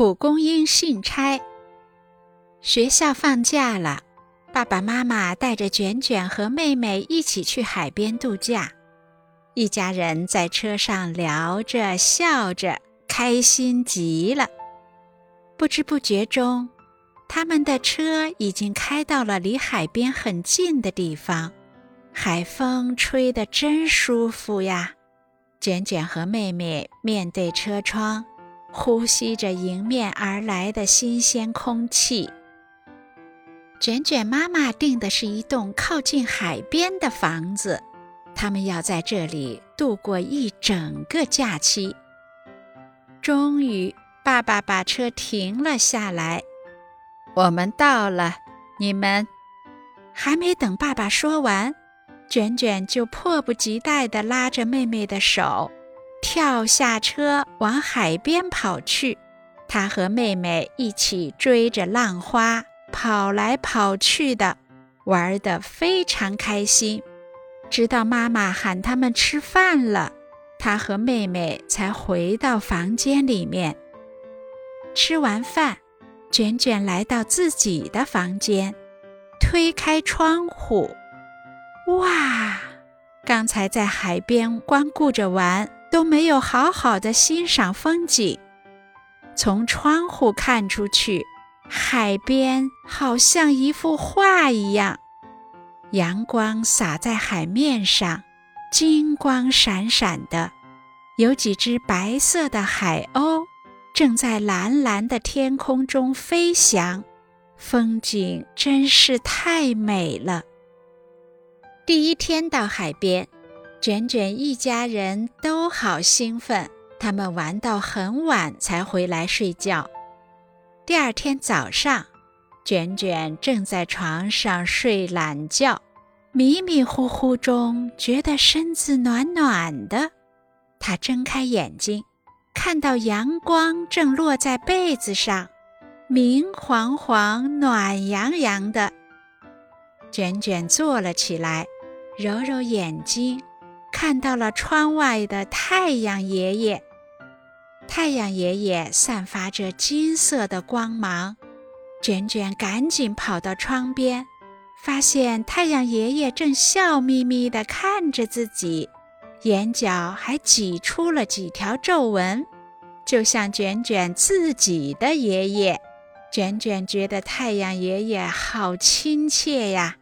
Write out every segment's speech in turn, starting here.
蒲公英信差。学校放假了，爸爸妈妈带着卷卷和妹妹一起去海边度假。一家人在车上聊着笑着，开心极了。不知不觉中，他们的车已经开到了离海边很近的地方。海风吹得真舒服呀！卷卷和妹妹面对车窗。呼吸着迎面而来的新鲜空气。卷卷妈妈订的是一栋靠近海边的房子，他们要在这里度过一整个假期。终于，爸爸把车停了下来。我们到了，你们还没等爸爸说完，卷卷就迫不及待地拉着妹妹的手。跳下车往海边跑去，他和妹妹一起追着浪花跑来跑去的，玩得非常开心。直到妈妈喊他们吃饭了，他和妹妹才回到房间里面。吃完饭，卷卷来到自己的房间，推开窗户，哇！刚才在海边光顾着玩。都没有好好的欣赏风景。从窗户看出去，海边好像一幅画一样，阳光洒在海面上，金光闪闪的。有几只白色的海鸥正在蓝蓝的天空中飞翔，风景真是太美了。第一天到海边。卷卷一家人都好兴奋，他们玩到很晚才回来睡觉。第二天早上，卷卷正在床上睡懒觉，迷迷糊糊中觉得身子暖暖的。他睁开眼睛，看到阳光正落在被子上，明晃晃、暖洋洋的。卷卷坐了起来，揉揉眼睛。看到了窗外的太阳爷爷，太阳爷爷散发着金色的光芒。卷卷赶紧跑到窗边，发现太阳爷爷正笑眯眯地看着自己，眼角还挤出了几条皱纹，就像卷卷自己的爷爷。卷卷觉得太阳爷爷好亲切呀！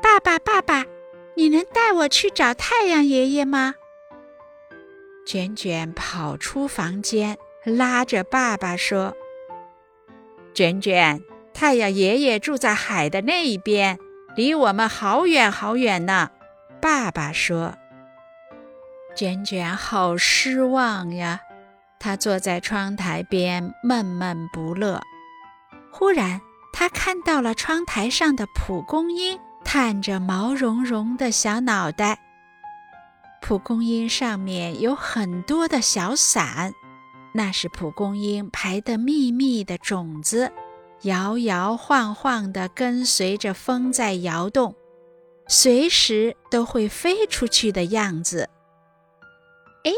爸爸，爸爸。你能带我去找太阳爷爷吗？卷卷跑出房间，拉着爸爸说：“卷卷，太阳爷爷住在海的那一边，离我们好远好远呢。”爸爸说：“卷卷好失望呀。”他坐在窗台边闷闷不乐。忽然，他看到了窗台上的蒲公英。探着毛茸茸的小脑袋，蒲公英上面有很多的小伞，那是蒲公英排得密密的种子，摇摇晃晃地跟随着风在摇动，随时都会飞出去的样子。哎，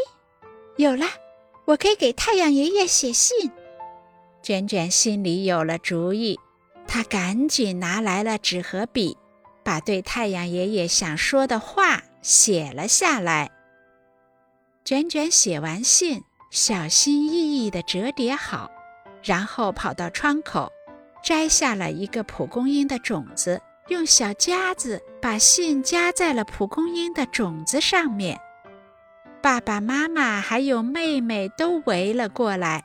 有了，我可以给太阳爷爷写信。卷卷心里有了主意，他赶紧拿来了纸和笔。把对太阳爷爷想说的话写了下来。卷卷写完信，小心翼翼地折叠好，然后跑到窗口，摘下了一个蒲公英的种子，用小夹子把信夹在了蒲公英的种子上面。爸爸妈妈还有妹妹都围了过来，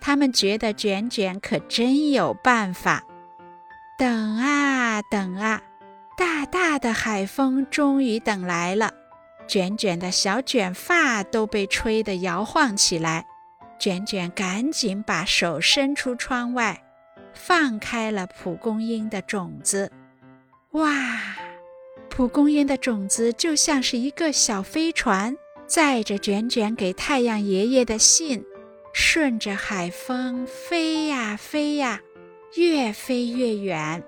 他们觉得卷卷可真有办法。等啊等啊！大大的海风终于等来了，卷卷的小卷发都被吹得摇晃起来。卷卷赶紧把手伸出窗外，放开了蒲公英的种子。哇，蒲公英的种子就像是一个小飞船，载着卷卷给太阳爷爷的信，顺着海风飞呀飞呀，越飞越远。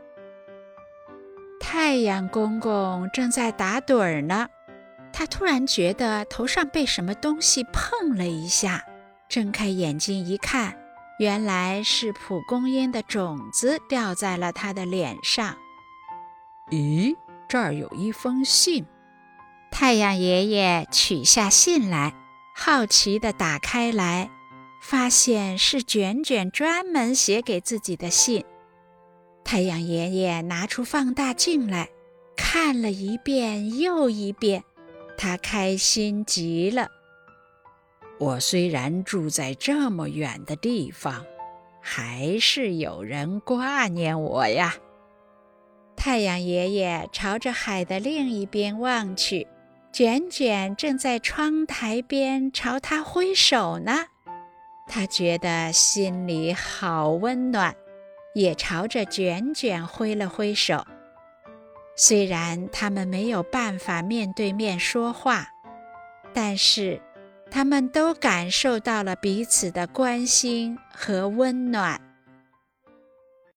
太阳公公正在打盹儿呢，他突然觉得头上被什么东西碰了一下，睁开眼睛一看，原来是蒲公英的种子掉在了他的脸上。咦，这儿有一封信。太阳爷爷取下信来，好奇地打开来，发现是卷卷专门写给自己的信。太阳爷爷拿出放大镜来，看了一遍又一遍，他开心极了。我虽然住在这么远的地方，还是有人挂念我呀。太阳爷爷朝着海的另一边望去。卷卷正在窗台边朝他挥手呢，他觉得心里好温暖，也朝着卷卷挥了挥手。虽然他们没有办法面对面说话，但是他们都感受到了彼此的关心和温暖。